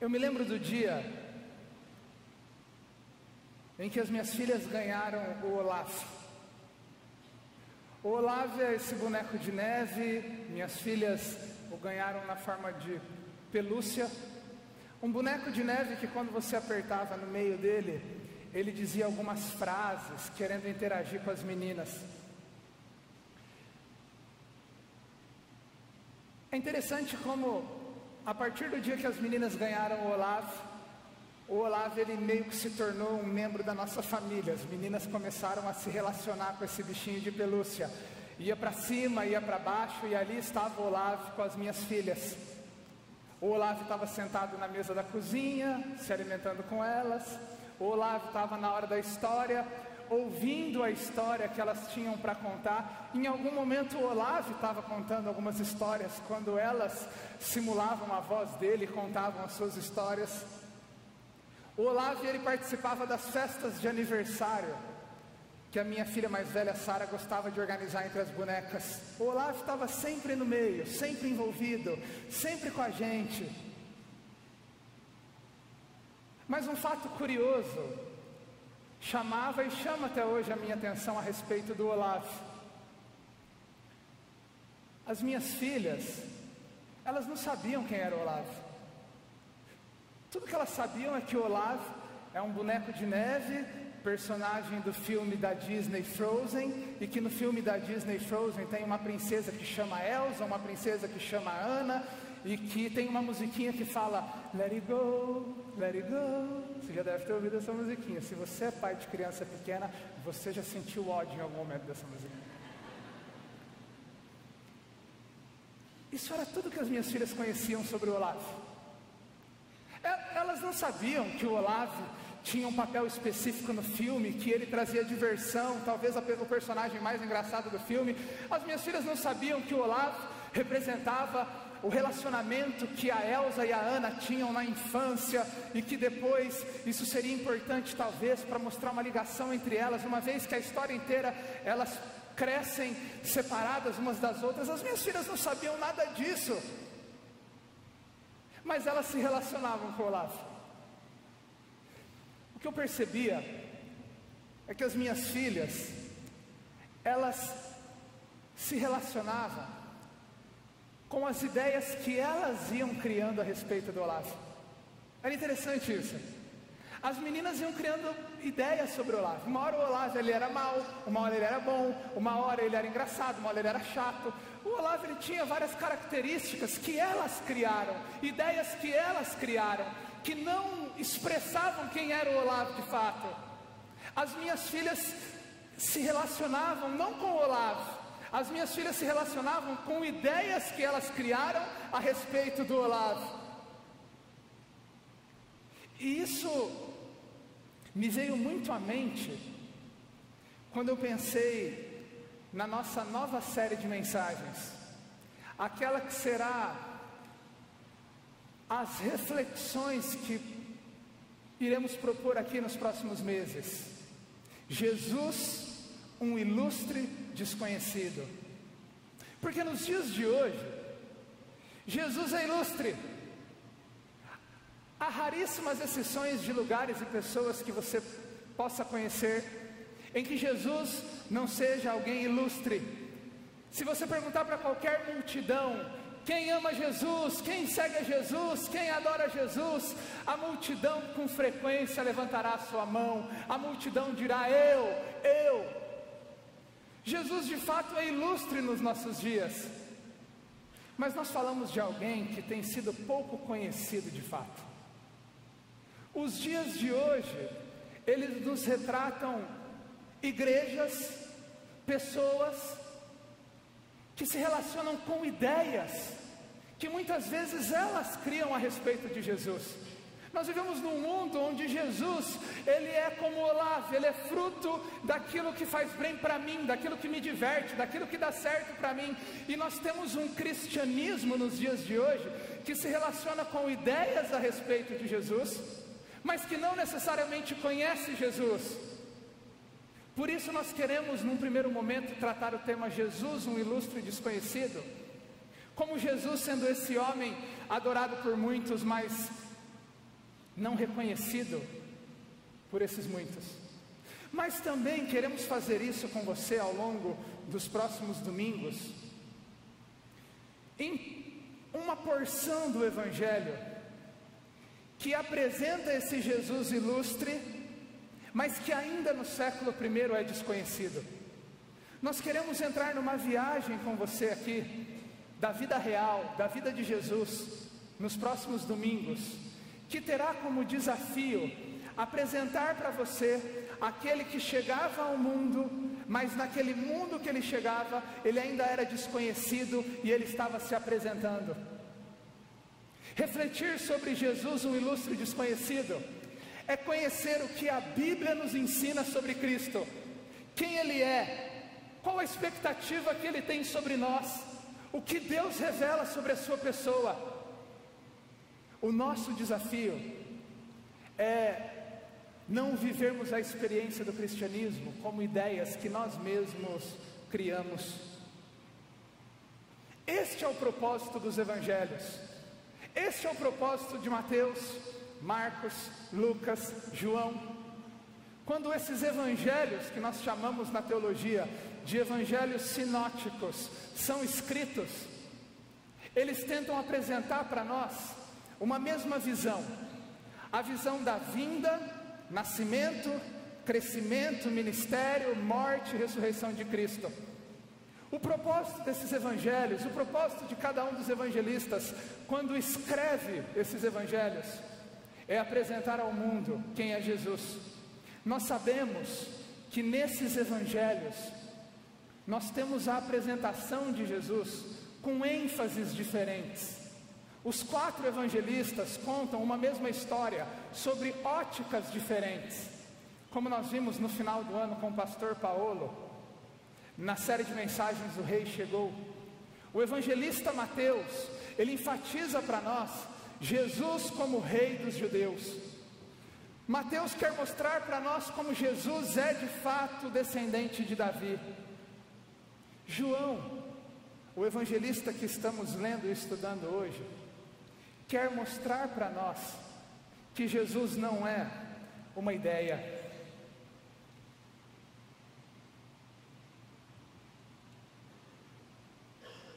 Eu me lembro do dia em que as minhas filhas ganharam o Olaf. O Olaf é esse boneco de neve, minhas filhas o ganharam na forma de pelúcia. Um boneco de neve que quando você apertava no meio dele, ele dizia algumas frases querendo interagir com as meninas. É interessante como a partir do dia que as meninas ganharam o Olavo, o Olavo ele meio que se tornou um membro da nossa família. As meninas começaram a se relacionar com esse bichinho de pelúcia. Ia para cima, ia para baixo e ali estava o Olavo com as minhas filhas. O Olavo estava sentado na mesa da cozinha, se alimentando com elas. O Olavo estava na hora da história, ouvindo a história que elas tinham para contar. Em algum momento o Olavo estava contando algumas histórias quando elas simulavam a voz dele e contavam as suas histórias. O Olavo ele participava das festas de aniversário que a minha filha mais velha Sara gostava de organizar entre as bonecas. O Olavo estava sempre no meio, sempre envolvido, sempre com a gente. Mas um fato curioso chamava e chama até hoje a minha atenção a respeito do Olaf. As minhas filhas, elas não sabiam quem era o Olaf. Tudo que elas sabiam é que o Olaf é um boneco de neve, personagem do filme da Disney Frozen, e que no filme da Disney Frozen tem uma princesa que chama Elsa, uma princesa que chama Anna, e que tem uma musiquinha que fala Let it go, let it go. Você já deve ter ouvido essa musiquinha. Se você é pai de criança pequena, você já sentiu ódio em algum momento dessa musiquinha. Isso era tudo que as minhas filhas conheciam sobre o Olavo. É, elas não sabiam que o Olavo tinha um papel específico no filme, que ele trazia diversão, talvez o personagem mais engraçado do filme. As minhas filhas não sabiam que o Olavo representava o relacionamento que a Elsa e a Ana tinham na infância e que depois isso seria importante talvez para mostrar uma ligação entre elas, uma vez que a história inteira elas crescem separadas umas das outras. As minhas filhas não sabiam nada disso. Mas elas se relacionavam com o Olavo. O que eu percebia é que as minhas filhas elas se relacionavam com as ideias que elas iam criando a respeito do Olavo. Era interessante isso. As meninas iam criando ideias sobre o Olavo. Uma hora o Olavo ele era mau, uma hora ele era bom, uma hora ele era engraçado, uma hora ele era chato. O Olavo ele tinha várias características que elas criaram, ideias que elas criaram, que não expressavam quem era o Olavo de fato. As minhas filhas se relacionavam não com o Olavo, as minhas filhas se relacionavam com ideias que elas criaram a respeito do Olavo. E isso me veio muito à mente quando eu pensei na nossa nova série de mensagens, aquela que será as reflexões que iremos propor aqui nos próximos meses. Jesus, um ilustre desconhecido. Porque nos dias de hoje, Jesus é ilustre. Há raríssimas exceções de lugares e pessoas que você possa conhecer em que Jesus não seja alguém ilustre. Se você perguntar para qualquer multidão, quem ama Jesus, quem segue Jesus, quem adora Jesus, a multidão com frequência levantará a sua mão, a multidão dirá: Eu, eu, Jesus de fato é ilustre nos nossos dias, mas nós falamos de alguém que tem sido pouco conhecido de fato. Os dias de hoje, eles nos retratam igrejas, pessoas que se relacionam com ideias que muitas vezes elas criam a respeito de Jesus. Nós vivemos num mundo onde Jesus, ele é como Olavo, ele é fruto daquilo que faz bem para mim, daquilo que me diverte, daquilo que dá certo para mim. E nós temos um cristianismo nos dias de hoje que se relaciona com ideias a respeito de Jesus, mas que não necessariamente conhece Jesus. Por isso nós queremos, num primeiro momento, tratar o tema Jesus, um ilustre desconhecido, como Jesus sendo esse homem adorado por muitos, mas não reconhecido por esses muitos. Mas também queremos fazer isso com você ao longo dos próximos domingos, em uma porção do Evangelho que apresenta esse Jesus ilustre, mas que ainda no século I é desconhecido. Nós queremos entrar numa viagem com você aqui, da vida real, da vida de Jesus, nos próximos domingos, que terá como desafio apresentar para você aquele que chegava ao mundo, mas naquele mundo que ele chegava, ele ainda era desconhecido e ele estava se apresentando. Refletir sobre Jesus, um ilustre desconhecido, é conhecer o que a Bíblia nos ensina sobre Cristo, quem Ele é, qual a expectativa que Ele tem sobre nós, o que Deus revela sobre a Sua pessoa. O nosso desafio é não vivermos a experiência do cristianismo como ideias que nós mesmos criamos. Este é o propósito dos evangelhos. Este é o propósito de Mateus, Marcos, Lucas, João. Quando esses evangelhos, que nós chamamos na teologia de evangelhos sinóticos, são escritos, eles tentam apresentar para nós uma mesma visão, a visão da vinda nascimento, crescimento, ministério, morte e ressurreição de Cristo. O propósito desses evangelhos, o propósito de cada um dos evangelistas, quando escreve esses evangelhos, é apresentar ao mundo quem é Jesus. Nós sabemos que nesses evangelhos, nós temos a apresentação de Jesus com ênfases diferentes. Os quatro evangelistas contam uma mesma história sobre óticas diferentes. Como nós vimos no final do ano com o pastor Paulo, na série de mensagens O Rei Chegou. O evangelista Mateus, ele enfatiza para nós Jesus como Rei dos judeus. Mateus quer mostrar para nós como Jesus é de fato descendente de Davi. João, o evangelista que estamos lendo e estudando hoje, quer mostrar para nós que Jesus não é uma ideia.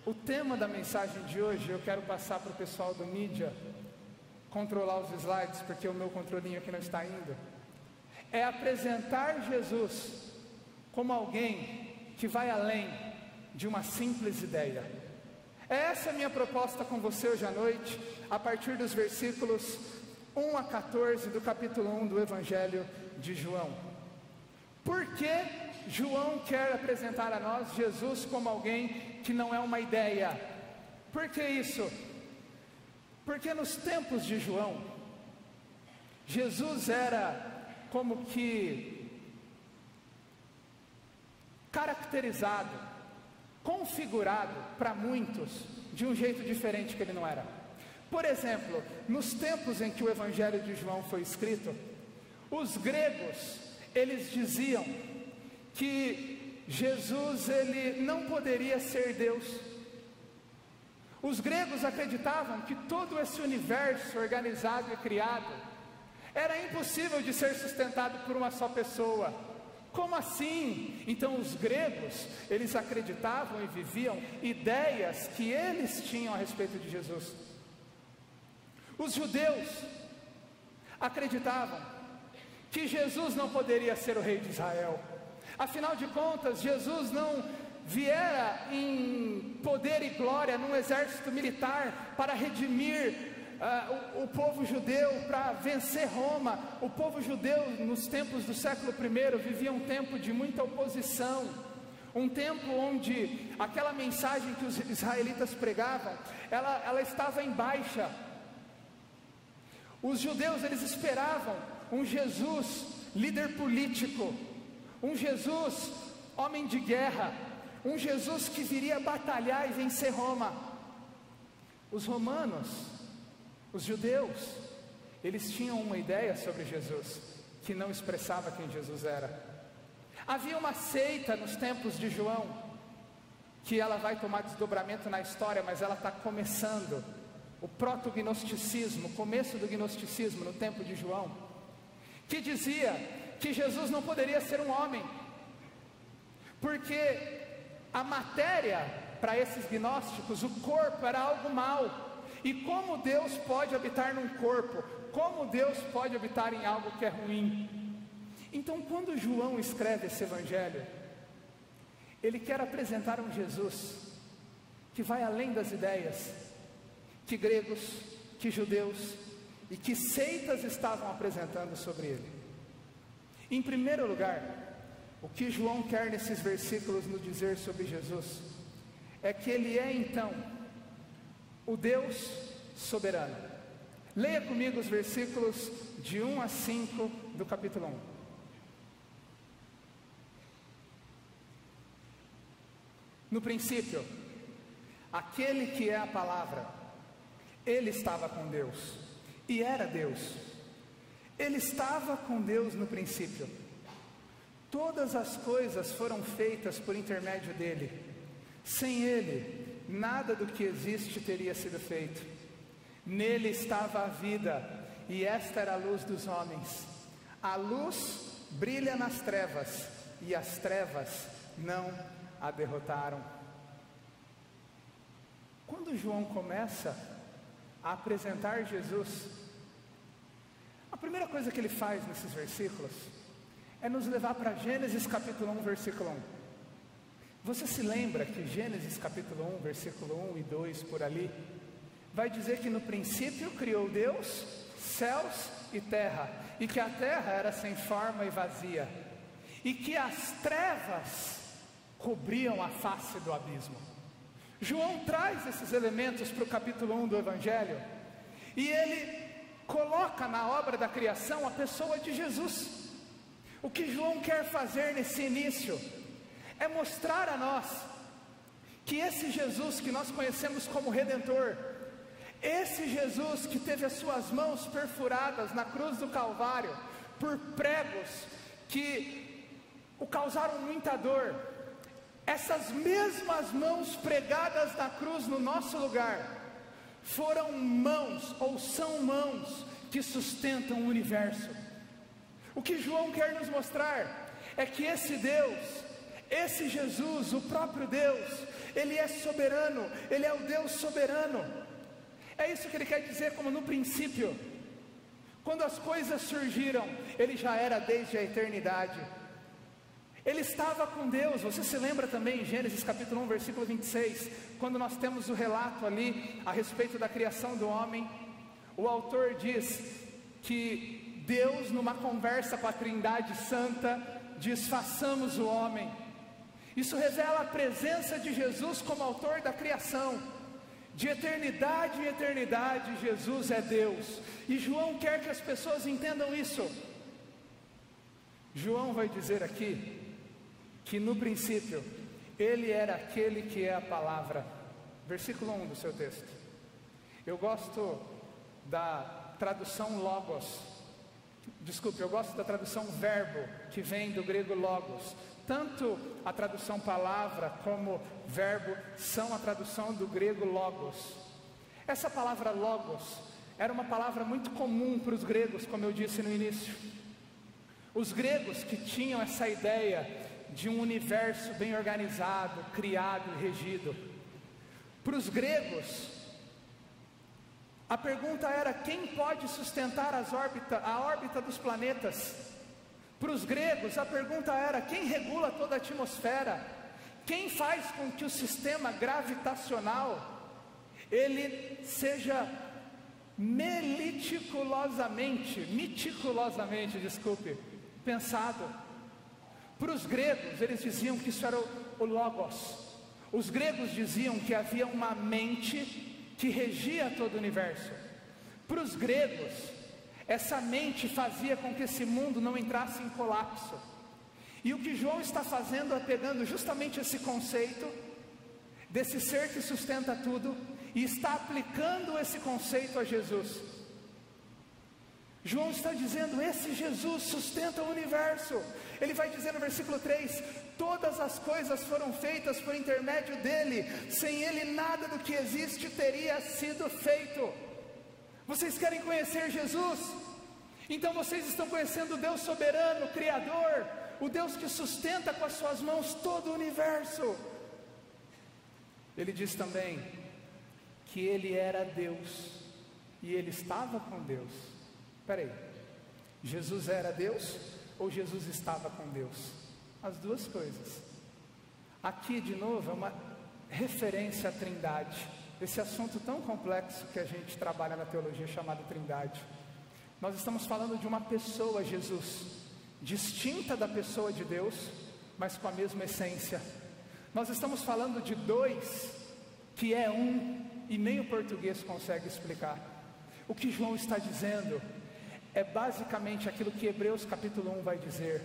O tema da mensagem de hoje eu quero passar para o pessoal do mídia controlar os slides, porque o meu controlinho aqui não está indo. É apresentar Jesus como alguém que vai além de uma simples ideia. Essa é a minha proposta com você hoje à noite, a partir dos versículos 1 a 14 do capítulo 1 do Evangelho de João. Por que João quer apresentar a nós Jesus como alguém que não é uma ideia? Por que isso? Porque nos tempos de João, Jesus era como que caracterizado configurado para muitos de um jeito diferente que ele não era. Por exemplo, nos tempos em que o Evangelho de João foi escrito, os gregos eles diziam que Jesus ele não poderia ser Deus. Os gregos acreditavam que todo esse universo organizado e criado era impossível de ser sustentado por uma só pessoa. Como assim? Então os gregos, eles acreditavam e viviam ideias que eles tinham a respeito de Jesus. Os judeus acreditavam que Jesus não poderia ser o rei de Israel. Afinal de contas, Jesus não viera em poder e glória num exército militar para redimir uh, o, o, povo judeu para vencer Roma. O povo judeu, nos tempos do século I, vivia um tempo de muita oposição. Um tempo onde aquela mensagem que os israelitas pregavam, ela, ela estava em baixa. Os judeus, eles esperavam um Jesus líder político, um Jesus homem de guerra, um Jesus que viria batalhar e vencer Roma. Os romanos, os judeus, eles tinham uma ideia sobre Jesus que não expressava quem Jesus era. Havia uma seita nos tempos de João, que ela vai tomar desdobramento na história, mas ela está começando o proto-gnosticismo, começo do gnosticismo no tempo de João, que dizia que Jesus não poderia ser um homem, porque a matéria, para esses gnósticos, o corpo era algo mau. E como Deus pode habitar num corpo? Como Deus pode habitar em algo que é ruim? Então, quando João escreve esse evangelho, ele quer apresentar um Jesus que vai além das ideias que gregos, que judeus e que seitas estavam apresentando sobre ele. Em primeiro lugar, o que João quer nesses versículos nos dizer sobre Jesus é que ele é então o Deus soberano. Leia comigo os versículos de 1 a 5 do capítulo 1. No princípio, aquele que é a palavra, ele estava com Deus e era Deus. Ele estava com Deus no princípio. Todas as coisas foram feitas por intermédio dele. Sem ele, nada do que existe teria sido feito. Nele estava a vida, e esta era a luz dos homens. A luz brilha nas trevas, e as trevas não a derrotaram. Quando João começa a apresentar Jesus, a primeira coisa que ele faz nesses versículos é nos levar para Gênesis capítulo 1, versículo 1. Você se lembra que Gênesis capítulo 1, versículo 1 e 2 por ali, vai dizer que no princípio criou Deus céus e terra, e que a terra era sem forma e vazia, e que as trevas cobriam a face do abismo. João traz esses elementos para o capítulo 1 do Evangelho, e ele coloca na obra da criação a pessoa de Jesus. O que João quer fazer nesse início é mostrar a nós que esse Jesus que nós conhecemos como Redentor, esse Jesus que teve as suas mãos perfuradas na cruz do Calvário por pregos que o causaram muita dor, essas mesmas mãos pregadas na cruz no nosso lugar, foram mãos ou são mãos que sustentam o universo. O que João quer nos mostrar é que esse Deus, esse Jesus, o próprio Deus, ele é soberano, ele é o Deus soberano. É isso que ele quer dizer, como no princípio, quando as coisas surgiram, ele já era desde a eternidade. Ele estava com Deus, você se lembra também em Gênesis capítulo 1, versículo 26, quando nós temos o relato ali a respeito da criação do homem, o autor diz que Deus, numa conversa com a Trindade Santa, diz: façamos o homem isso revela a presença de Jesus como autor da criação. De eternidade em eternidade, Jesus é Deus. E João quer que as pessoas entendam isso. João vai dizer aqui que no princípio ele era aquele que é a palavra. Versículo 1 do seu texto. Eu gosto da tradução logos. Desculpe, eu gosto da tradução verbo, que vem do grego logos. Tanto a tradução palavra como verbo são a tradução do grego logos. Essa palavra logos era uma palavra muito comum para os gregos, como eu disse no início. Os gregos que tinham essa ideia de um universo bem organizado, criado e regido. Para os gregos, a pergunta era quem pode sustentar órbita, a órbita dos planetas? Para os gregos, a pergunta era: quem regula toda a atmosfera? Quem faz com que o sistema gravitacional ele seja meticulosamente, meticulosamente, desculpe, pensado? Para os gregos, eles diziam que isso era o, o logos. Os gregos diziam que havia uma mente que regia todo o universo. Para os gregos, essa mente fazia com que esse mundo não entrasse em colapso. E o que João está fazendo é pegando justamente esse conceito desse ser que sustenta tudo e está aplicando esse conceito a Jesus. João está dizendo: esse Jesus sustenta o universo, Ele vai dizer no versículo 3: Todas as coisas foram feitas por intermédio dele, sem ele nada do que existe teria sido feito. Vocês querem conhecer Jesus? Então vocês estão conhecendo o Deus soberano, Criador, o Deus que sustenta com as suas mãos todo o universo. Ele diz também que ele era Deus e ele estava com Deus. Peraí, Jesus era Deus ou Jesus estava com Deus? As duas coisas. Aqui de novo é uma referência à Trindade, esse assunto tão complexo que a gente trabalha na teologia chamado Trindade. Nós estamos falando de uma pessoa, Jesus, distinta da pessoa de Deus, mas com a mesma essência. Nós estamos falando de dois que é um e nem o português consegue explicar. O que João está dizendo é basicamente aquilo que Hebreus capítulo 1 vai dizer.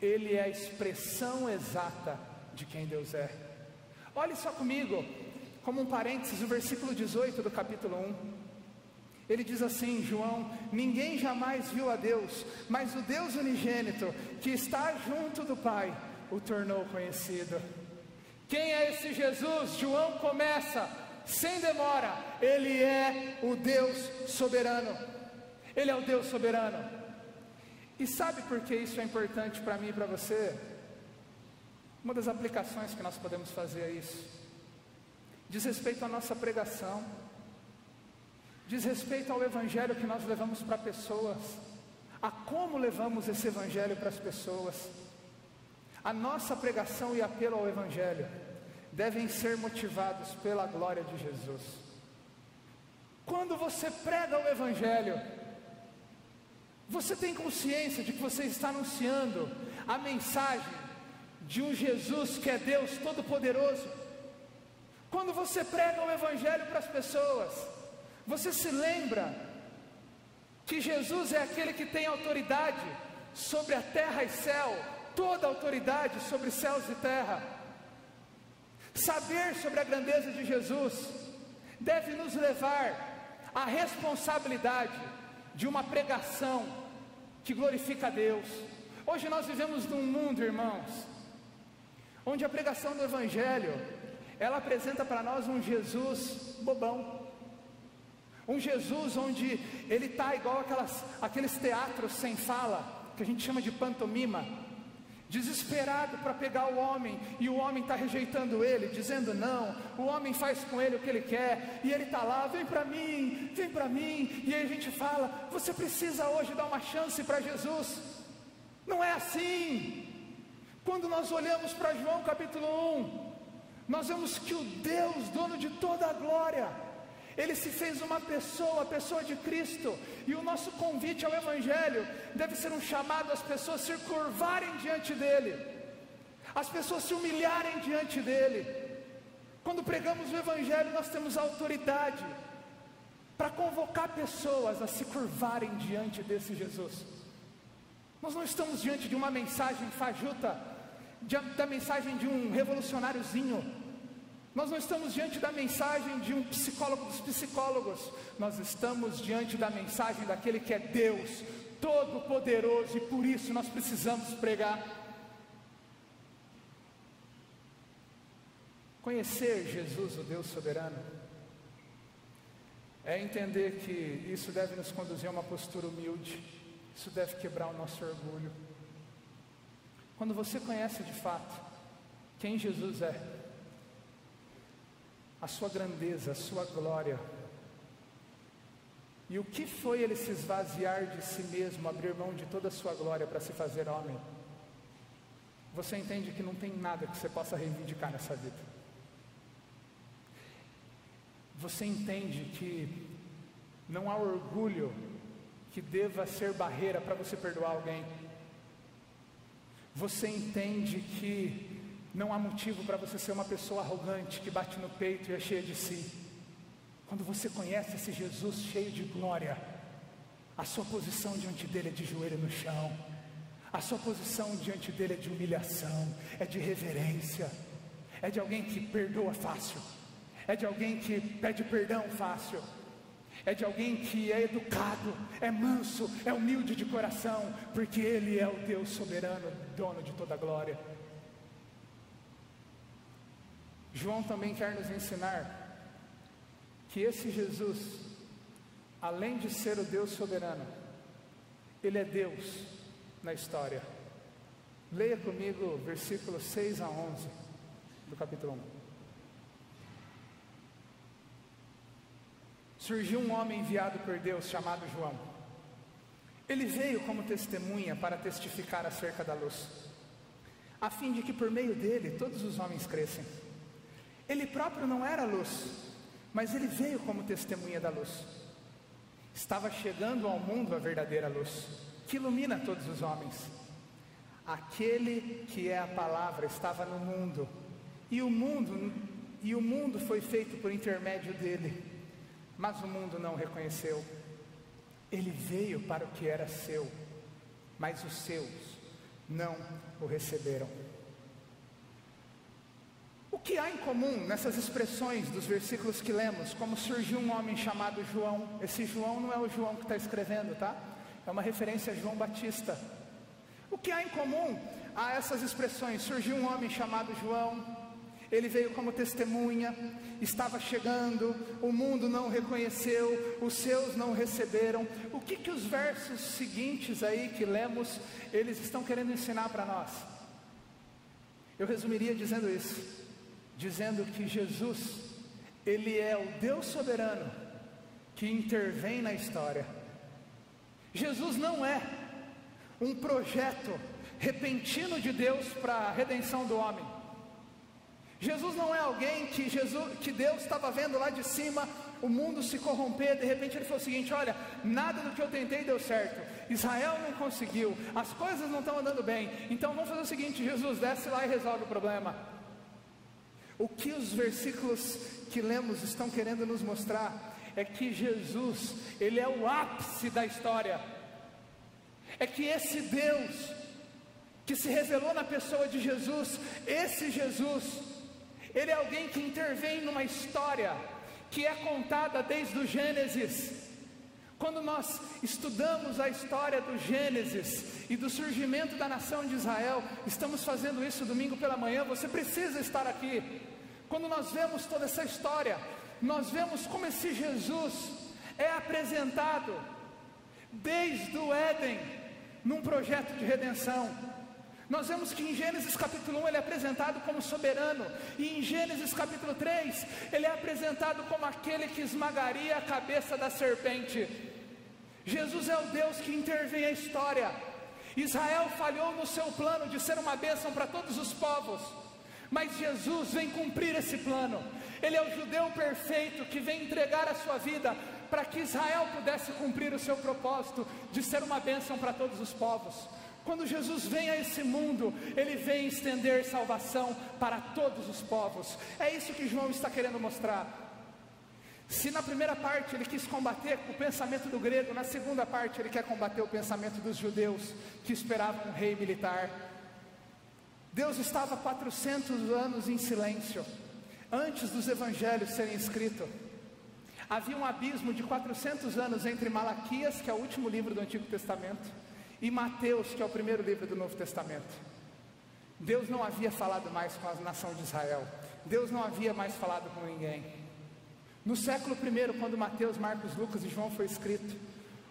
Ele é a expressão exata de quem Deus é. Olhe só comigo, como um parênteses, o versículo 18 do capítulo 1. Ele diz assim, João: Ninguém jamais viu a Deus, mas o Deus unigênito, que está junto do Pai, o tornou conhecido. Quem é esse Jesus? João começa, sem demora, ele é o Deus soberano. Ele é o Deus soberano. E sabe por que isso é importante para mim e para você? Uma das aplicações que nós podemos fazer é isso. Diz respeito à nossa pregação diz respeito ao evangelho que nós levamos para pessoas, a como levamos esse evangelho para as pessoas. A nossa pregação e apelo ao evangelho devem ser motivados pela glória de Jesus. Quando você prega o evangelho, você tem consciência de que você está anunciando a mensagem de um Jesus que é Deus Todo-Poderoso. Quando você prega o Evangelho para as pessoas, você se lembra que Jesus é aquele que tem autoridade sobre a terra e céu, toda autoridade sobre céus e terra. Saber sobre a grandeza de Jesus deve nos levar à responsabilidade de uma pregação que glorifica a Deus. Hoje nós vivemos num mundo, irmãos, onde a pregação do Evangelho ela apresenta para nós um Jesus bobão. Um Jesus onde ele está igual aquelas, aqueles teatros sem fala, que a gente chama de pantomima, desesperado para pegar o homem, e o homem está rejeitando ele, dizendo não, o homem faz com ele o que ele quer, e ele está lá, vem para mim, vem para mim, e aí a gente fala, você precisa hoje dar uma chance para Jesus. Não é assim. Quando nós olhamos para João capítulo 1, nós vemos que o Deus, dono de toda a glória, ele se fez uma pessoa, a pessoa de Cristo, e o nosso convite ao Evangelho deve ser um chamado às pessoas se curvarem diante dele, as pessoas se humilharem diante dele. Quando pregamos o Evangelho, nós temos autoridade para convocar pessoas a se curvarem diante desse Jesus. Nós não estamos diante de uma mensagem fajuta, da mensagem de um revolucionáriozinho nós não estamos diante da mensagem de um psicólogo dos psicólogos, nós estamos diante da mensagem daquele que é Deus, Todo-Poderoso, e por isso nós precisamos pregar. Conhecer Jesus, o Deus soberano, é entender que isso deve nos conduzir a uma postura humilde, isso deve quebrar o nosso orgulho. Quando você conhece de fato quem Jesus é, a sua grandeza, a sua glória. E o que foi ele se esvaziar de si mesmo, abrir mão de toda a sua glória para se fazer homem? Você entende que não tem nada que você possa reivindicar nessa vida. Você entende que não há orgulho que deva ser barreira para você perdoar alguém. Você entende que não há motivo para você ser uma pessoa arrogante que bate no peito e é cheia de si. Quando você conhece esse Jesus cheio de glória, a sua posição diante dele é de joelho no chão, a sua posição diante dele é de humilhação, é de reverência, é de alguém que perdoa fácil, é de alguém que pede perdão fácil, é de alguém que é educado, é manso, é humilde de coração, porque Ele é o Deus soberano, dono de toda a glória. João também quer nos ensinar que esse Jesus, além de ser o Deus soberano, Ele é Deus na história. Leia comigo versículos 6 a 11 do capítulo 1. Surgiu um homem enviado por Deus chamado João. Ele veio como testemunha para testificar acerca da luz, a fim de que por meio dele todos os homens crescem. Ele próprio não era luz, mas ele veio como testemunha da luz. Estava chegando ao mundo a verdadeira luz, que ilumina todos os homens. Aquele que é a palavra estava no mundo, e o mundo e o mundo foi feito por intermédio dele mas o mundo não o reconheceu. Ele veio para o que era seu, mas os seus não o receberam. O que há em comum nessas expressões dos versículos que lemos, como surgiu um homem chamado João? Esse João não é o João que está escrevendo, tá? É uma referência a João Batista. O que há em comum a essas expressões? Surgiu um homem chamado João, ele veio como testemunha, estava chegando, o mundo não reconheceu, os seus não receberam. O que que os versos seguintes aí que lemos, eles estão querendo ensinar para nós? Eu resumiria dizendo isso, dizendo que Jesus, ele é o Deus soberano que intervém na história. Jesus não é um projeto repentino de Deus para a redenção do homem. Jesus não é alguém que, Jesus, que Deus estava vendo lá de cima o mundo se corromper, de repente ele falou o seguinte: olha, nada do que eu tentei deu certo, Israel não conseguiu, as coisas não estão andando bem, então vamos fazer o seguinte: Jesus desce lá e resolve o problema. O que os versículos que lemos estão querendo nos mostrar é que Jesus, ele é o ápice da história, é que esse Deus que se revelou na pessoa de Jesus, esse Jesus, ele é alguém que intervém numa história que é contada desde o Gênesis. Quando nós estudamos a história do Gênesis e do surgimento da nação de Israel, estamos fazendo isso domingo pela manhã, você precisa estar aqui. Quando nós vemos toda essa história, nós vemos como esse Jesus é apresentado desde o Éden num projeto de redenção. Nós vemos que em Gênesis capítulo 1 ele é apresentado como soberano, e em Gênesis capítulo 3 ele é apresentado como aquele que esmagaria a cabeça da serpente. Jesus é o Deus que intervém a história. Israel falhou no seu plano de ser uma bênção para todos os povos, mas Jesus vem cumprir esse plano. Ele é o judeu perfeito que vem entregar a sua vida para que Israel pudesse cumprir o seu propósito de ser uma bênção para todos os povos. Quando Jesus vem a esse mundo, ele vem estender salvação para todos os povos. É isso que João está querendo mostrar. Se na primeira parte ele quis combater o pensamento do grego, na segunda parte ele quer combater o pensamento dos judeus que esperavam um rei militar. Deus estava 400 anos em silêncio, antes dos evangelhos serem escritos. Havia um abismo de 400 anos entre Malaquias, que é o último livro do Antigo Testamento, e Mateus, que é o primeiro livro do Novo Testamento. Deus não havia falado mais com a nação de Israel, Deus não havia mais falado com ninguém. No século I, quando Mateus, Marcos, Lucas e João foi escrito,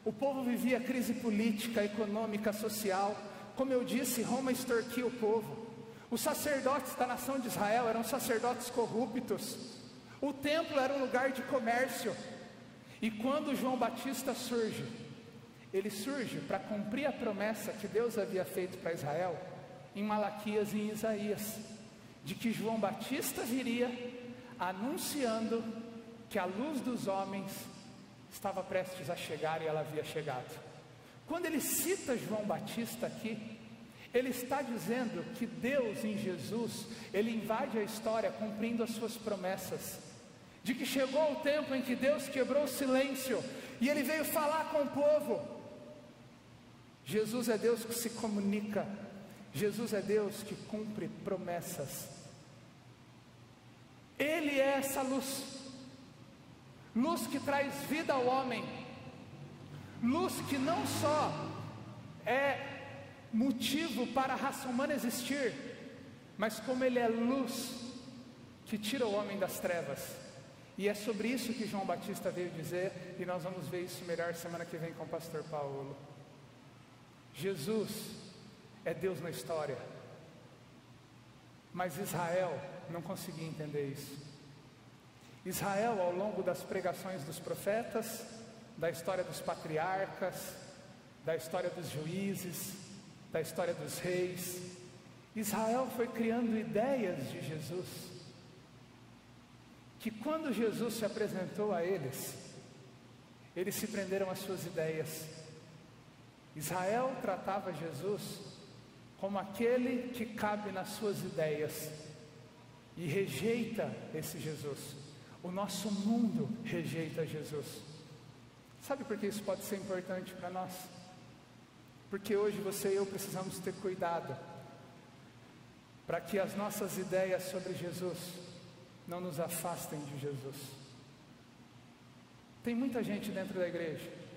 o povo vivia crise política, econômica, social. Como eu disse, Roma extorquia o povo. Os sacerdotes da nação de Israel eram sacerdotes corruptos. O templo era um lugar de comércio. E quando João Batista surge, ele surge para cumprir a promessa que Deus havia feito para Israel em Malaquias e em Isaías, de que João Batista viria anunciando que a luz dos homens estava prestes a chegar e ela havia chegado. Quando ele cita João Batista aqui, ele está dizendo que Deus em Jesus, ele invade a história cumprindo as suas promessas, de que chegou o tempo em que Deus quebrou o silêncio e ele veio falar com o povo. Jesus é Deus que se comunica, Jesus é Deus que cumpre promessas. Ele é essa luz. luz que traz vida ao homem, luz que não só é motivo para a raça humana existir, mas como ele é luz que tira o homem das trevas. E é sobre isso que João Batista veio dizer, e nós vamos ver isso melhor semana que vem com o pastor Paulo. Jesus é Deus na história, mas Israel não conseguia entender isso. Israel, ao longo das pregações dos profetas, da história dos patriarcas, da história dos juízes, da história dos reis, Israel foi criando ideias de Jesus, que quando Jesus se apresentou a eles, eles se prenderam às suas ideias. Israel tratava Jesus como aquele que cabe nas suas ideias e rejeita esse Jesus. O nosso mundo rejeita Jesus. Sabe por que isso pode ser importante para nós? Porque hoje você e eu precisamos ter cuidado para que as nossas ideias sobre Jesus não nos afastem de Jesus. Tem muita gente dentro da igreja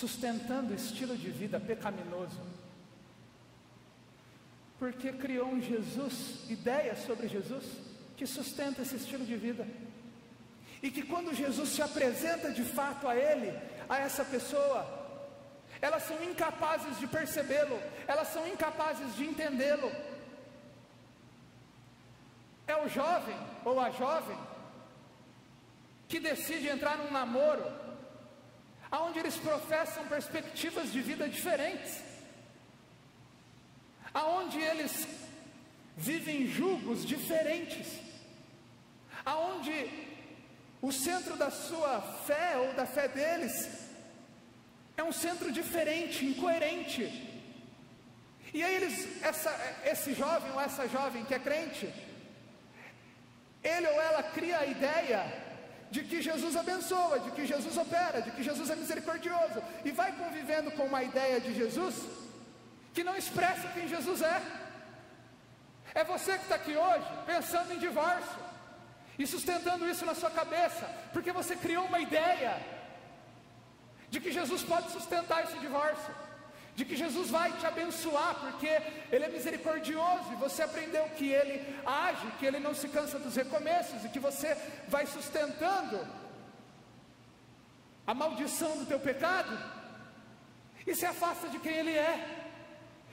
sustentando estilo de vida pecaminoso, porque criou um Jesus, ideias sobre Jesus, que sustenta esse estilo de vida. E que quando Jesus se apresenta de fato a ele, a essa pessoa, elas são incapazes de percebê-lo, elas são incapazes de entendê-lo. É o jovem ou a jovem que decide entrar num namoro, aonde eles professam perspectivas de vida diferentes, aonde eles vivem julgos diferentes, aonde o centro da sua fé ou da fé deles é um centro diferente, incoerente. E aí eles, essa, esse jovem ou essa jovem que é crente, ele ou ela cria a ideia de que Jesus abençoa, de que Jesus opera, de que Jesus é misericordioso, e vai convivendo com uma ideia de Jesus que não expressa quem Jesus é. É você que está aqui hoje pensando em divórcio e sustentando isso na sua cabeça, porque você criou uma ideia de que Jesus pode sustentar esse divórcio, de que Jesus vai te abençoar, porque Ele é misericordioso e você aprendeu que Ele age, que Ele não se cansa dos recomeços e que você vai sustentando a maldição do teu pecado e se afasta de quem Ele é.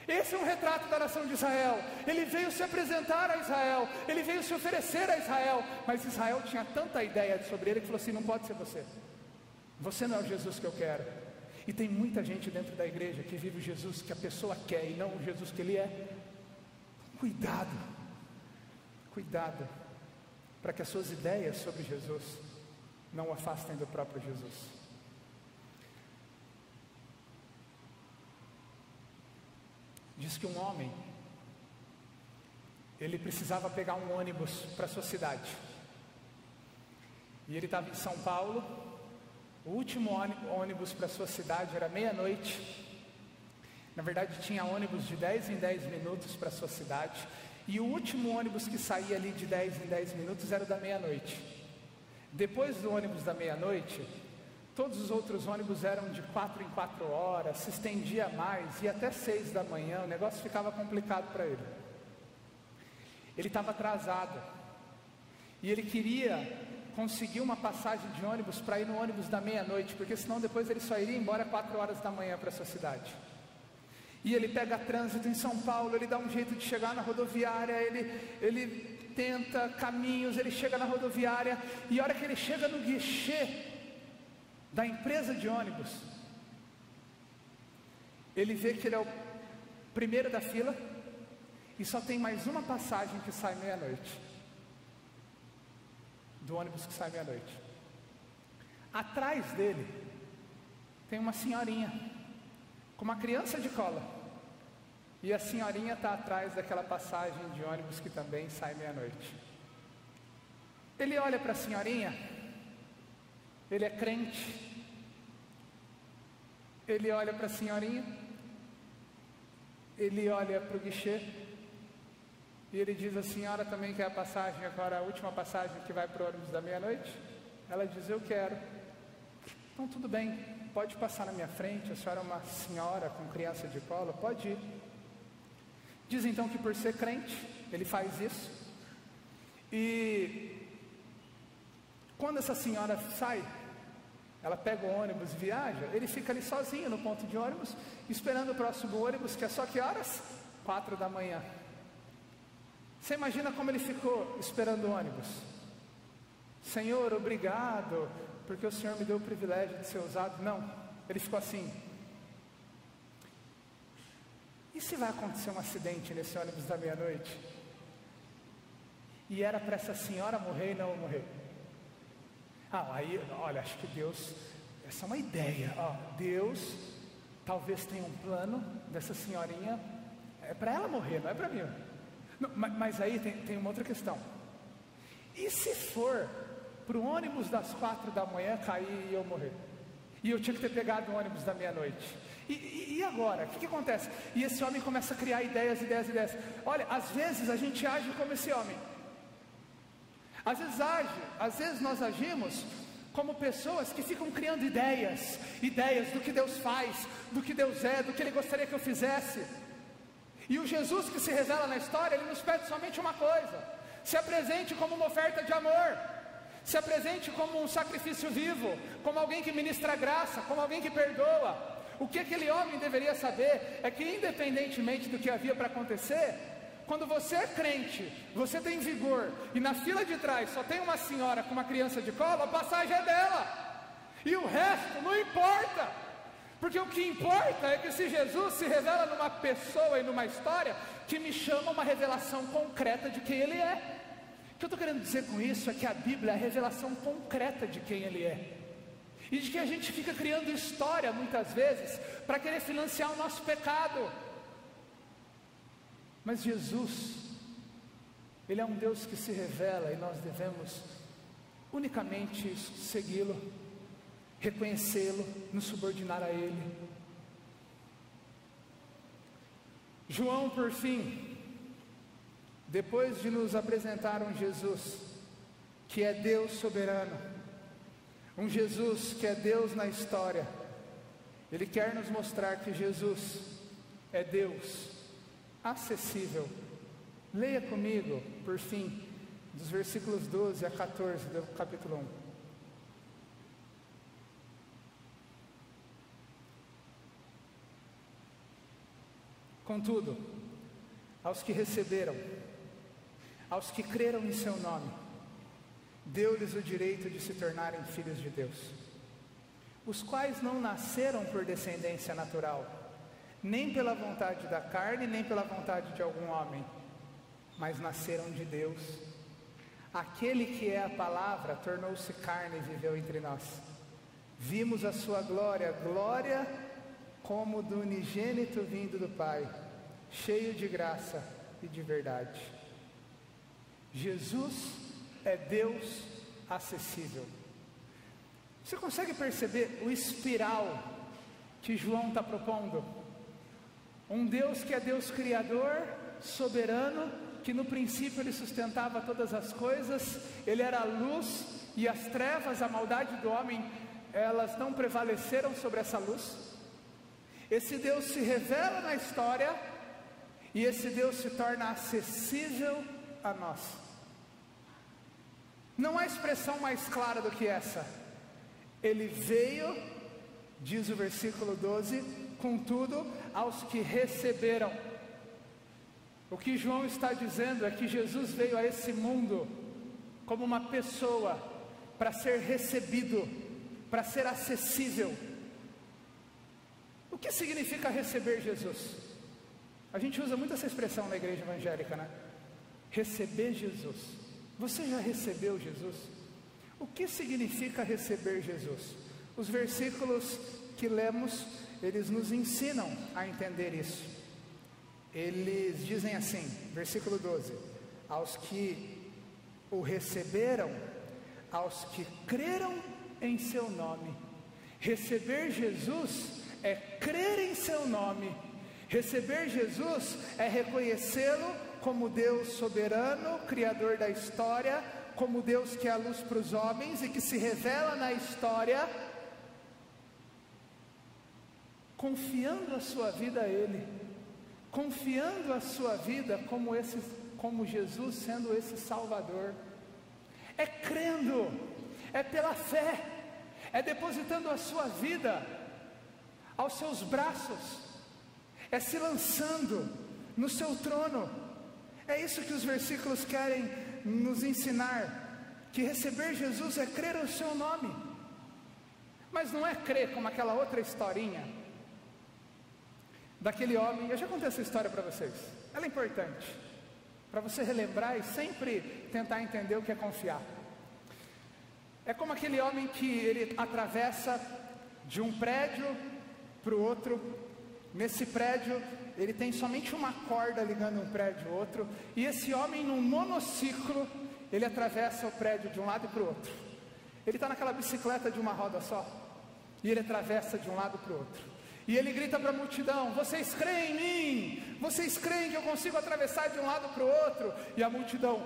Esse é um retrato da nação de Israel. Ele veio se apresentar a Israel, ele veio se oferecer a Israel, mas Israel tinha tanta ideia sobre ele que falou assim: não pode ser você. Você não é o Jesus que eu quero. E tem muita gente dentro da igreja que vive o Jesus que a pessoa quer e não o Jesus que ele é. Cuidado, cuidado, para que as suas ideias sobre Jesus não o afastem do próprio Jesus. Diz que um homem, ele precisava pegar um ônibus para a sua cidade. E ele estava em São Paulo, o último ônibus para sua cidade era meia-noite. Na verdade, tinha ônibus de 10 em 10 minutos para sua cidade. E o último ônibus que saía ali de 10 em 10 minutos era o da meia-noite. Depois do ônibus da meia-noite, todos os outros ônibus eram de 4 em 4 horas, se estendia mais, e até 6 da manhã, o negócio ficava complicado para ele. Ele estava atrasado. E ele queria conseguiu uma passagem de ônibus para ir no ônibus da meia-noite, porque senão depois ele só iria embora quatro horas da manhã para essa cidade. E ele pega trânsito em São Paulo, ele dá um jeito de chegar na rodoviária, ele, ele tenta caminhos, ele chega na rodoviária, e a hora que ele chega no guichê da empresa de ônibus, ele vê que ele é o primeiro da fila e só tem mais uma passagem que sai meia-noite do ônibus que sai meia-noite. Atrás dele tem uma senhorinha com uma criança de cola. E a senhorinha está atrás daquela passagem de ônibus que também sai meia-noite. Ele olha para a senhorinha, ele é crente. Ele olha para a senhorinha, ele olha para o guichê, E ele diz: A senhora também quer a passagem, agora a última passagem que vai para o ônibus da meia-noite? Ela diz: Eu quero. Então tudo bem, pode passar na minha frente. A senhora é uma senhora com criança de colo, pode ir. Diz então que por ser crente, ele faz isso. E quando essa senhora sai, ela pega o ônibus, viaja, ele fica ali sozinho no ponto de ônibus, esperando o próximo ônibus, que é só que horas? Quatro da manhã. Você imagina como ele ficou esperando o ônibus? Senhor, obrigado, porque o Senhor me deu o privilégio de ser usado. Não, ele ficou assim. E se vai acontecer um acidente nesse ônibus da meia-noite? E era para essa senhora morrer e não morrer. Ah, aí, olha, acho que Deus, essa é uma ideia. Ó, Deus talvez tenha um plano dessa senhorinha, é para ela morrer, não é para mim. Não, mas, mas, aí tem, tem uma outra questão. E se for para o ônibus das quatro da manhã cair e eu morrer? E eu tinha que ter pegado o ônibus da meia-noite. E, e, e, agora? O que, que, acontece? E esse homem começa a criar ideias, ideias, ideias. Olha, às vezes a gente age como esse homem. Às vezes age, às vezes nós agimos como pessoas que ficam criando ideias, ideias do que Deus faz, do que Deus é, do que Ele gostaria que eu fizesse. E o Jesus que se revela na história, ele nos pede somente uma coisa: se apresente como uma oferta de amor, se apresente como um sacrifício vivo, como alguém que ministra graça, como alguém que perdoa. O que aquele homem deveria saber é que, independentemente do que havia para acontecer, quando você é crente, você tem vigor, e na fila de trás só tem uma senhora com uma criança de colo, a passagem é dela, e o resto não importa. Porque o que importa é que se Jesus se revela numa pessoa e numa história que me chama uma revelação concreta de quem Ele é. O que eu estou querendo dizer com isso é que a Bíblia é a revelação concreta de quem Ele é. E de que a gente fica criando história muitas vezes para querer financiar o nosso pecado. Mas Jesus, Ele é um Deus que se revela e nós devemos unicamente segui-lo reconhecê-lo, nos subordinar a Ele. João, por fim, depois de nos apresentar um Jesus que é Deus soberano, um Jesus que é Deus na história, ele quer nos mostrar que Jesus é Deus acessível. Leia comigo, por fim, dos versículos 12 a 14 do capítulo 1. Contudo, aos que receberam, aos que creram em seu nome, deu-lhes o direito de se tornarem filhos de Deus, os quais não nasceram por descendência natural, nem pela vontade da carne, nem pela vontade de algum homem, mas nasceram de Deus. Aquele que é a palavra tornou-se carne e viveu entre nós. Vimos a sua glória, glória como do unigênito vindo do Pai cheio de graça e de verdade. Jesus é Deus acessível. Você consegue perceber o espiral que João está propondo? Um Deus que é Deus Criador, soberano, que no princípio ele sustentava todas as coisas, ele era a luz e as trevas, a maldade do homem, elas não prevaleceram sobre essa luz. Esse Deus se revela na história e esse Deus se torna acessível a nós. Não há expressão mais clara do que essa. Ele veio, diz o versículo 12, contudo, aos que receberam. O que João está dizendo é que Jesus veio a esse mundo como uma pessoa para ser recebido, para ser acessível. O que significa receber Jesus? A gente usa muito essa expressão na igreja evangélica, né? Receber Jesus. Você já recebeu Jesus? O que significa receber Jesus? Os versículos que lemos, eles nos ensinam a entender isso. Eles dizem assim, versículo 12: Aos que o receberam, aos que creram em seu nome. Receber Jesus é crer em seu nome Receber Jesus é reconhecê-lo como Deus soberano, criador da história, como Deus que é a luz para os homens e que se revela na história, confiando a sua vida a Ele, confiando a sua vida como, esse, como Jesus sendo esse Salvador, é crendo, é pela fé, é depositando a sua vida aos seus braços, é se lançando no seu trono. É isso que os versículos querem nos ensinar: que receber Jesus é crer no seu nome, mas não é crer como aquela outra historinha daquele homem. Eu já contei essa história para vocês. Ela é importante para você relembrar e sempre tentar entender o que é confiar. É como aquele homem que ele atravessa de um prédio para o outro. Nesse prédio, ele tem somente uma corda ligando um prédio ao outro. E esse homem, num monociclo, ele atravessa o prédio de um lado para o outro. Ele está naquela bicicleta de uma roda só. E ele atravessa de um lado para o outro. E ele grita para a multidão: Vocês creem em mim? Vocês creem que eu consigo atravessar de um lado para o outro? E a multidão: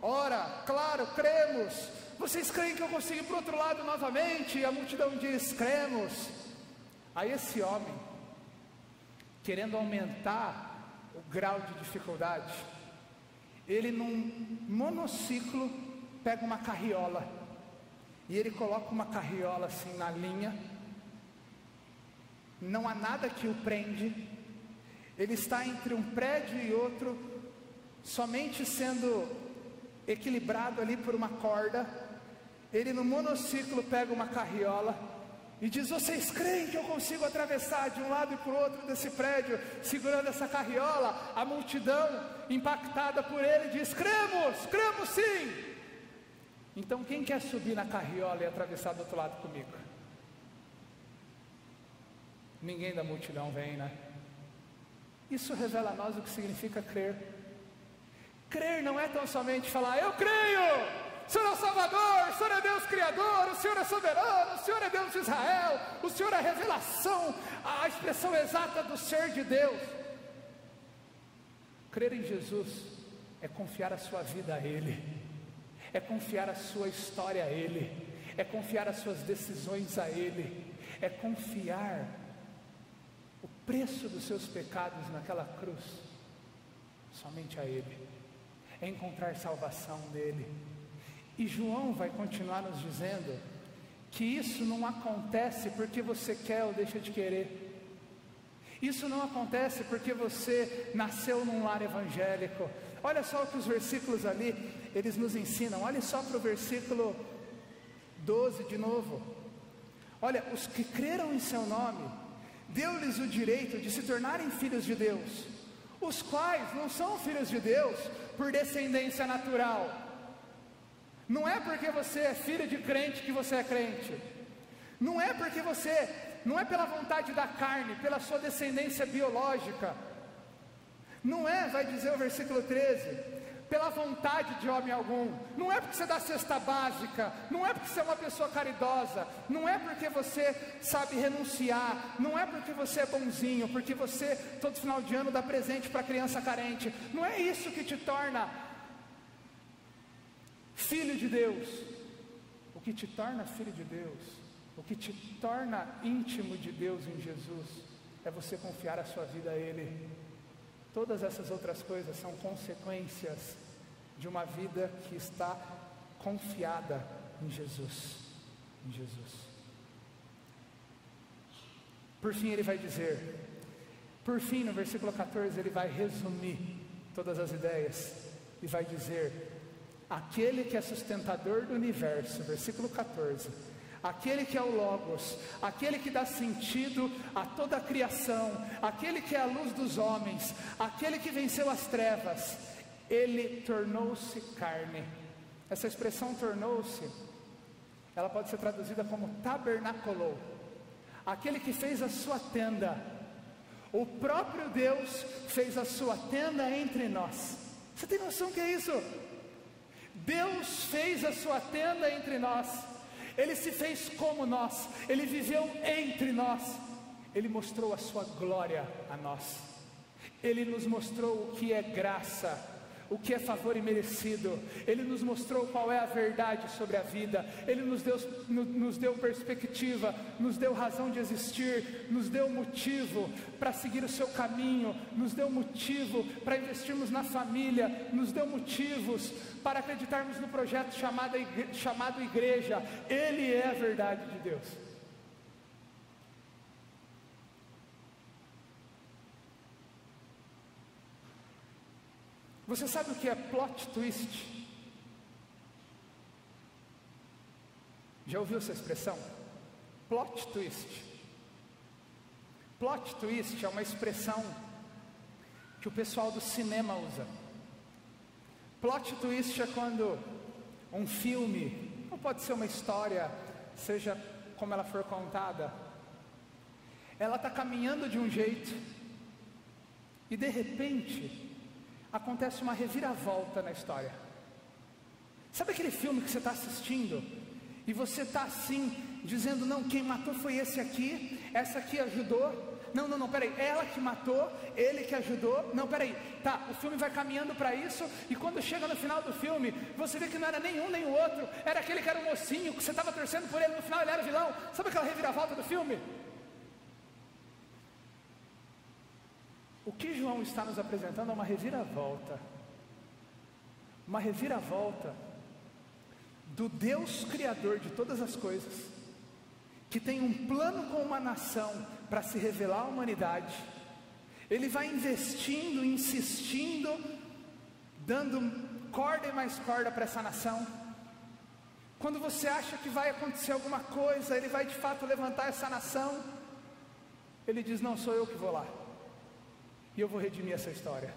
Ora, claro, cremos. Vocês creem que eu consigo ir para o outro lado novamente? E a multidão diz: Cremos. Aí esse homem, querendo aumentar o grau de dificuldade, ele num monociclo pega uma carriola e ele coloca uma carriola assim na linha não há nada que o prende, ele está entre um prédio e outro, somente sendo equilibrado ali por uma corda. Ele no monociclo pega uma carriola e diz: Vocês creem que eu consigo atravessar de um lado e para o outro desse prédio, segurando essa carriola? A multidão, impactada por ele, diz: Cremos, cremos sim. Então, quem quer subir na carriola e atravessar do outro lado comigo? Ninguém da multidão vem, né? Isso revela a nós o que significa crer. Crer não é tão somente falar, eu creio, Senhor é o Salvador, o Senhor é Deus Criador, o Senhor é soberano, o Senhor é Deus de Israel, o Senhor é a revelação, a expressão exata do ser de Deus. Crer em Jesus é confiar a sua vida a Ele, é confiar a sua história a Ele, é confiar as suas decisões a Ele, é confiar preço dos seus pecados naquela cruz, somente a Ele, é encontrar salvação nele. E João vai continuar nos dizendo que isso não acontece porque você quer ou deixa de querer. Isso não acontece porque você nasceu num lar evangélico. Olha só o que os versículos ali, eles nos ensinam. Olha só para o versículo 12 de novo. Olha, os que creram em seu nome, deu-lhes o direito de se tornarem filhos de Deus, os quais não são filhos de Deus por descendência natural. Não é porque você é filho de crente que você é crente. Não é porque você, não é pela vontade da carne, pela sua descendência biológica. Não é, vai dizer o versículo 13, pela vontade de homem algum, não é porque você dá cesta básica, não é porque você é uma pessoa caridosa, não é porque você sabe renunciar, não é porque você é bonzinho, porque você todo final de ano dá presente para criança carente, não é isso que te torna filho de Deus. O que te torna filho de Deus, o que te torna íntimo de Deus em Jesus, é você confiar a sua vida a Ele Todas essas outras coisas são consequências de uma vida que está confiada em Jesus. Em Jesus. Por fim, ele vai dizer, por fim, no versículo 14, ele vai resumir todas as ideias e vai dizer: aquele que é sustentador do universo, versículo 14 aquele que é o Logos, aquele que dá sentido a toda a criação, aquele que é a luz dos homens, aquele que venceu as trevas, ele tornou-se carne. Essa expressão tornou-se, ela pode ser traduzida como tabernaculou, aquele que fez a sua tenda, o próprio Deus fez a sua tenda entre nós. Você tem noção que é isso? Deus fez a sua tenda entre nós. Ele se fez como nós, ele viveu entre nós, ele mostrou a sua glória a nós, ele nos mostrou o que é graça o que é favor imerecido, Ele nos mostrou qual é a verdade sobre a vida, Ele nos deu, nos deu perspectiva, nos deu razão de existir, nos deu motivo para seguir o seu caminho, nos deu motivo para investirmos na família, nos deu motivos para acreditarmos no projeto chamado, chamado igreja, Ele é a verdade de Deus. Você sabe o que é plot twist? Já ouviu essa expressão? Plot twist. Plot twist é uma expressão que o pessoal do cinema usa. Plot twist é quando um filme, ou pode ser uma história, seja como ela for contada, ela está caminhando de um jeito e de repente acontece uma reviravolta na história. Sabe aquele filme que você está assistindo e você está assim, dizendo: não, quem matou foi esse aqui, essa aqui ajudou. Não, não, não, peraí, ela que matou, ele que ajudou. Não, peraí, tá, o filme vai caminhando para isso, e quando chega no final do filme, você vê que não era nenhum nem o outro, era aquele que era o mocinho, que você estava torcendo por ele, no final ele era vilão. Sabe aquela reviravolta do filme? O que João está nos apresentando é uma reviravolta. Uma reviravolta do Deus Criador de todas as coisas, que tem um plano com uma nação para se revelar à humanidade. Ele vai investindo, insistindo, dando corda e mais corda para essa nação. Quando você acha que vai acontecer alguma coisa, ele vai de fato levantar essa nação. Ele diz: Não sou eu que vou lá. E eu vou redimir essa história.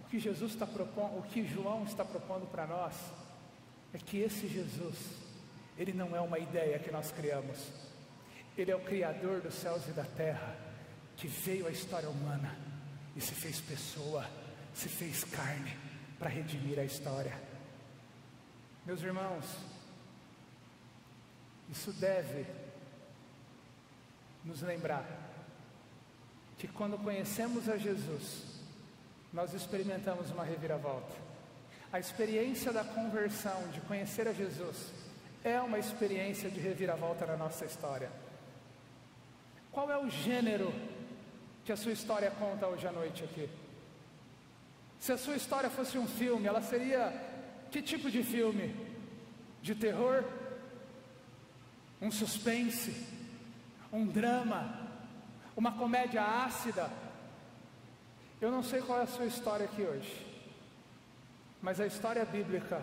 O que Jesus está propondo, o que João está propondo para nós é que esse Jesus, ele não é uma ideia que nós criamos. Ele é o criador dos céus e da terra, que veio à história humana e se fez pessoa, se fez carne para redimir a história. Meus irmãos, isso deve nos lembrar que quando conhecemos a Jesus, nós experimentamos uma reviravolta. A experiência da conversão, de conhecer a Jesus, é uma experiência de reviravolta na nossa história. Qual é o gênero que a sua história conta hoje à noite aqui? Se a sua história fosse um filme, ela seria que tipo de filme? De terror? Um suspense? Um drama? Uma comédia ácida. Eu não sei qual é a sua história aqui hoje, mas a história bíblica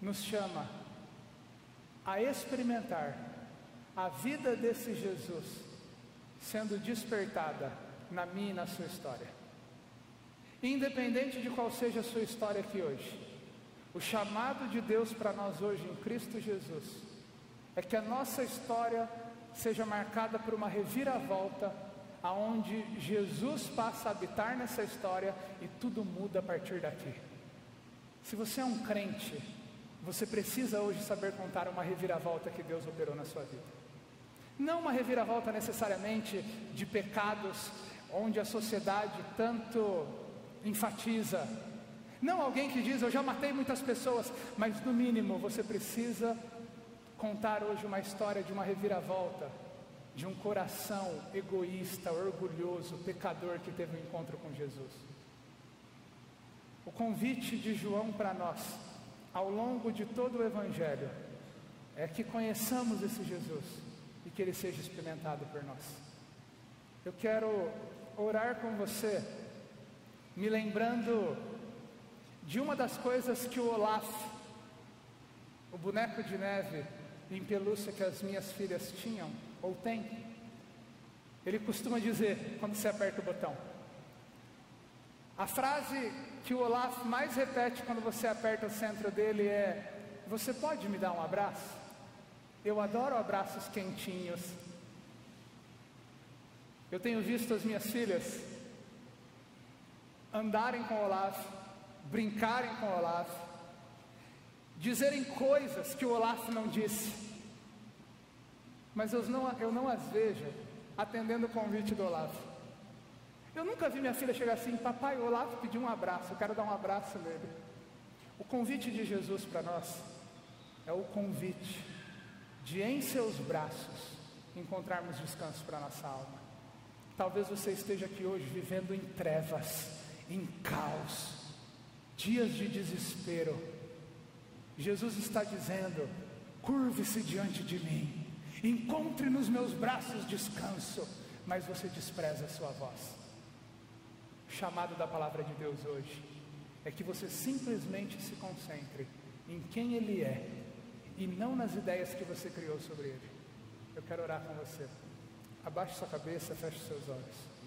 nos chama a experimentar a vida desse Jesus sendo despertada na minha e na sua história. Independente de qual seja a sua história aqui hoje, o chamado de Deus para nós hoje em Cristo Jesus é que a nossa história seja marcada por uma reviravolta, aonde Jesus passa a habitar nessa história e tudo muda a partir daqui. Se você é um crente, você precisa hoje saber contar uma reviravolta que Deus operou na sua vida. Não uma reviravolta necessariamente de pecados, onde a sociedade tanto enfatiza. Não alguém que diz, eu já matei muitas pessoas, mas no mínimo você precisa contar hoje uma história de uma reviravolta, de um coração egoísta, orgulhoso, pecador que teve um encontro com Jesus. O convite de João para nós, ao longo de todo o Evangelho, é que conheçamos esse Jesus e que ele seja experimentado por nós. Eu quero orar com você, me lembrando de uma das coisas que o Olaf, o boneco de neve, em pelúcia que as minhas filhas tinham ou têm. Ele costuma dizer quando você aperta o botão. A frase que o Olaf mais repete quando você aperta o centro dele é: Você pode me dar um abraço? Eu adoro abraços quentinhos. Eu tenho visto as minhas filhas andarem com o Olaf, brincarem com o Olaf, dizerem coisas que o Olaf não disse, mas eu não, eu não as vejo atendendo o convite do Olaf. Eu nunca vi minha filha chegar assim, papai, o Olavo pediu um abraço, eu quero dar um abraço nele. O convite de Jesus para nós é o convite de em seus braços encontrarmos descanso para nossa alma. Talvez você esteja aqui hoje vivendo em trevas, em caos, dias de desespero. Jesus está dizendo: curve-se diante de mim, encontre nos meus braços descanso, mas você despreza a sua voz. O chamado da palavra de Deus hoje é que você simplesmente se concentre em quem Ele é e não nas ideias que você criou sobre Ele. Eu quero orar com você. Abaixe sua cabeça, feche seus olhos.